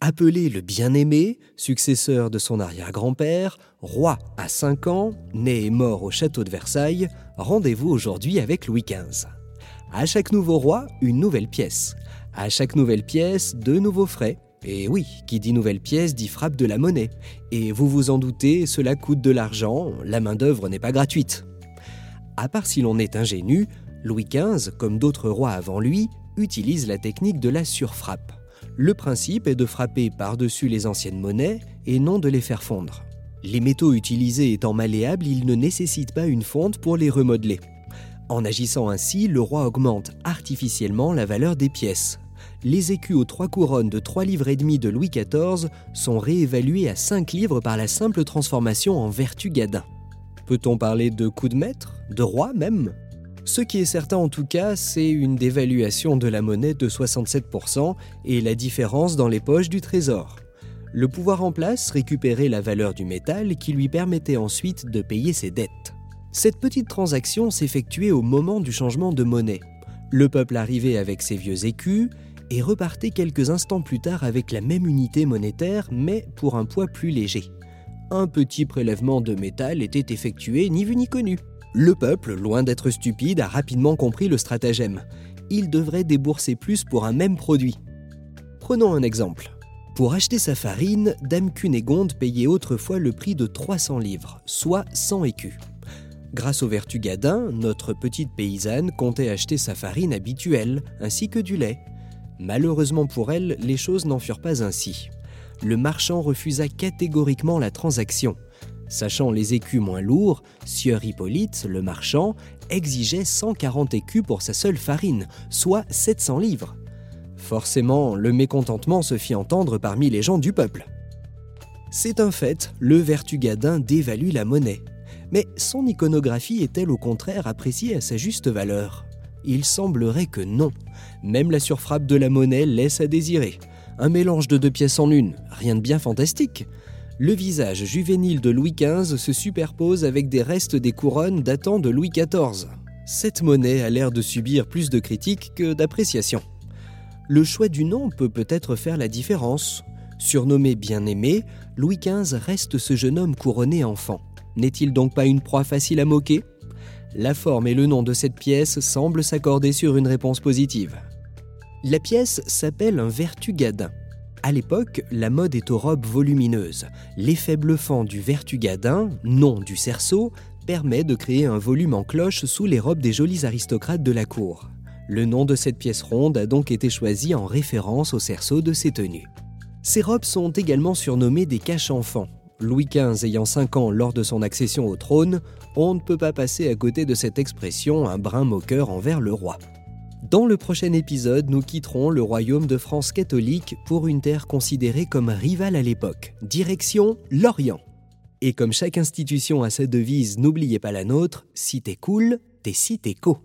Appelé le bien-aimé, successeur de son arrière-grand-père, roi à 5 ans, né et mort au château de Versailles, rendez-vous aujourd'hui avec Louis XV. À chaque nouveau roi, une nouvelle pièce. À chaque nouvelle pièce, deux nouveaux frais. Et oui, qui dit nouvelle pièce dit frappe de la monnaie. Et vous vous en doutez, cela coûte de l'argent, la main-d'œuvre n'est pas gratuite. À part si l'on est ingénu, Louis XV, comme d'autres rois avant lui, utilise la technique de la surfrappe. Le principe est de frapper par-dessus les anciennes monnaies et non de les faire fondre. Les métaux utilisés étant malléables, ils ne nécessitent pas une fonte pour les remodeler. En agissant ainsi, le roi augmente artificiellement la valeur des pièces. Les écus aux trois couronnes de 3 livres et demi de Louis XIV sont réévalués à 5 livres par la simple transformation en vertu gadin. Peut-on parler de coup de maître De roi même? Ce qui est certain en tout cas, c'est une dévaluation de la monnaie de 67% et la différence dans les poches du trésor. Le pouvoir en place récupérait la valeur du métal qui lui permettait ensuite de payer ses dettes. Cette petite transaction s'effectuait au moment du changement de monnaie. Le peuple arrivait avec ses vieux écus et repartait quelques instants plus tard avec la même unité monétaire mais pour un poids plus léger. Un petit prélèvement de métal était effectué ni vu ni connu. Le peuple, loin d'être stupide, a rapidement compris le stratagème. Il devrait débourser plus pour un même produit. Prenons un exemple. Pour acheter sa farine, Dame Cunégonde payait autrefois le prix de 300 livres, soit 100 écus. Grâce au vertu gadin, notre petite paysanne comptait acheter sa farine habituelle, ainsi que du lait. Malheureusement pour elle, les choses n'en furent pas ainsi. Le marchand refusa catégoriquement la transaction. Sachant les écus moins lourds, Sieur Hippolyte, le marchand, exigeait 140 écus pour sa seule farine, soit 700 livres. Forcément, le mécontentement se fit entendre parmi les gens du peuple. C'est un fait, le Vertugadin dévalue la monnaie. Mais son iconographie est-elle au contraire appréciée à sa juste valeur? Il semblerait que non. Même la surfrappe de la monnaie laisse à désirer. Un mélange de deux pièces en une, rien de bien fantastique le visage juvénile de Louis XV se superpose avec des restes des couronnes datant de Louis XIV. Cette monnaie a l'air de subir plus de critiques que d'appréciation. Le choix du nom peut peut-être faire la différence. Surnommé bien-aimé, Louis XV reste ce jeune homme couronné enfant. N'est-il donc pas une proie facile à moquer? La forme et le nom de cette pièce semblent s'accorder sur une réponse positive. La pièce s'appelle un vertugadin. À l'époque, la mode est aux robes volumineuses. L'effet bluffant du vertugadin, nom du cerceau, permet de créer un volume en cloche sous les robes des jolis aristocrates de la cour. Le nom de cette pièce ronde a donc été choisi en référence au cerceau de ses tenues. Ces robes sont également surnommées des caches-enfants. Louis XV ayant 5 ans lors de son accession au trône, on ne peut pas passer à côté de cette expression un brin moqueur envers le roi. Dans le prochain épisode, nous quitterons le royaume de France catholique pour une terre considérée comme rivale à l'époque. Direction l'Orient. Et comme chaque institution a sa devise, n'oubliez pas la nôtre, si t'es cool, t'es si t'es co.